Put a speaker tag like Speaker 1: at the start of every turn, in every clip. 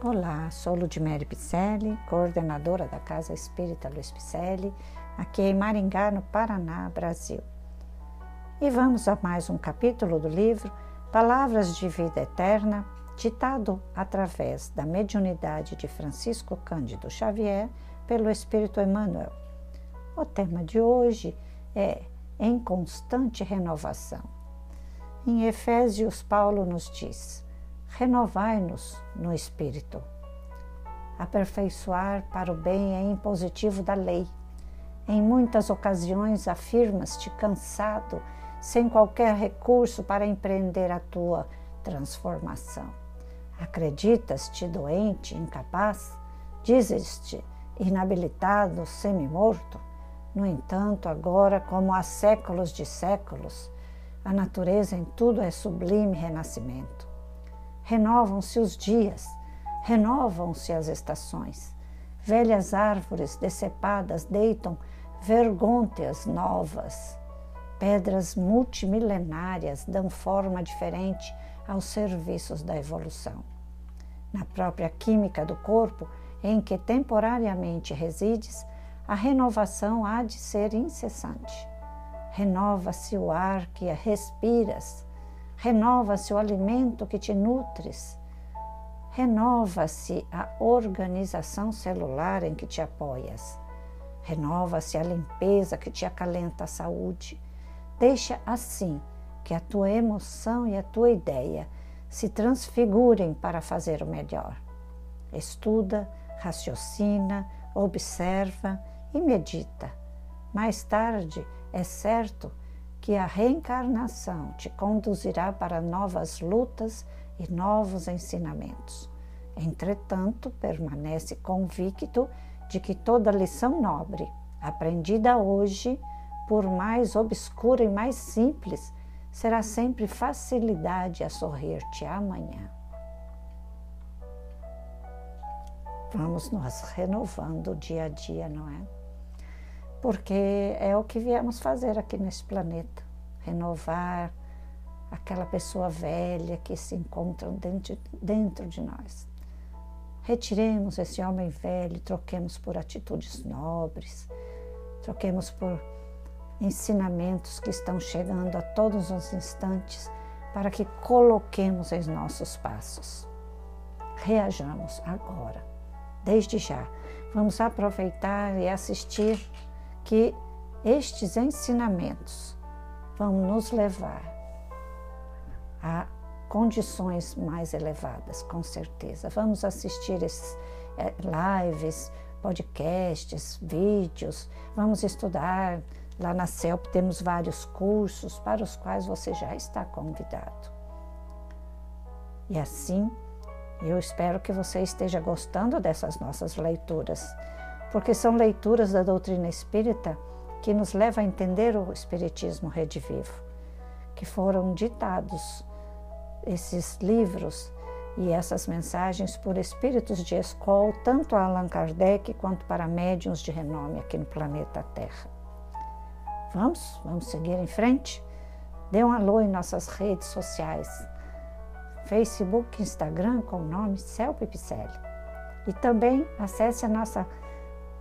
Speaker 1: Olá, sou Ludmere Picelli, coordenadora da Casa Espírita Luiz Picelli, aqui em Maringá, no Paraná, Brasil. E vamos a mais um capítulo do livro Palavras de Vida Eterna, ditado através da mediunidade de Francisco Cândido Xavier pelo Espírito Emmanuel. O tema de hoje é Em Constante Renovação. Em Efésios, Paulo nos diz: renovai-nos no espírito. Aperfeiçoar para o bem é impositivo da lei. Em muitas ocasiões afirmas-te cansado, sem qualquer recurso para empreender a tua transformação. Acreditas-te doente, incapaz? Dizes-te inabilitado, semi-morto? No entanto, agora, como há séculos de séculos, a natureza em tudo é sublime renascimento Renovam-se os dias, renovam-se as estações. Velhas árvores decepadas deitam vergônteas novas. Pedras multimilenárias dão forma diferente aos serviços da evolução. Na própria química do corpo, em que temporariamente resides, a renovação há de ser incessante. Renova-se o ar que respiras, renova-se o alimento que te nutres, renova-se a organização celular em que te apoias, renova-se a limpeza que te acalenta a saúde. Deixa assim que a tua emoção e a tua ideia se transfigurem para fazer o melhor. Estuda, raciocina, observa e medita. Mais tarde, é certo que a reencarnação te conduzirá para novas lutas e novos ensinamentos. Entretanto, permanece convicto de que toda lição nobre, aprendida hoje, por mais obscura e mais simples, será sempre facilidade a sorrir-te amanhã. Vamos nos renovando dia a dia, não é? Porque é o que viemos fazer aqui nesse planeta renovar aquela pessoa velha que se encontra dentro, dentro de nós. Retiremos esse homem velho, troquemos por atitudes nobres, troquemos por ensinamentos que estão chegando a todos os instantes para que coloquemos em nossos passos. Reajamos agora, desde já. Vamos aproveitar e assistir que estes ensinamentos vão nos levar a condições mais elevadas, com certeza. Vamos assistir esses é, lives, podcasts, vídeos, vamos estudar. Lá na CELP temos vários cursos para os quais você já está convidado. E assim, eu espero que você esteja gostando dessas nossas leituras porque são leituras da doutrina espírita que nos levam a entender o Espiritismo redivivo, que foram ditados esses livros e essas mensagens por espíritos de escola, tanto a Allan Kardec quanto para médiuns de renome aqui no planeta Terra. Vamos? Vamos seguir em frente? Dê um alô em nossas redes sociais. Facebook, Instagram com o nome Celpe Picelli. E também acesse a nossa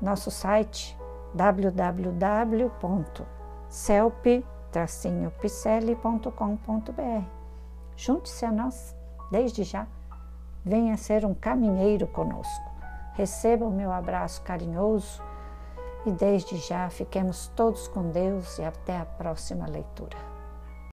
Speaker 1: nosso site www.celp-picelli.com.br. Junte-se a nós desde já. Venha ser um caminheiro conosco. Receba o meu abraço carinhoso e desde já fiquemos todos com Deus e até a próxima leitura.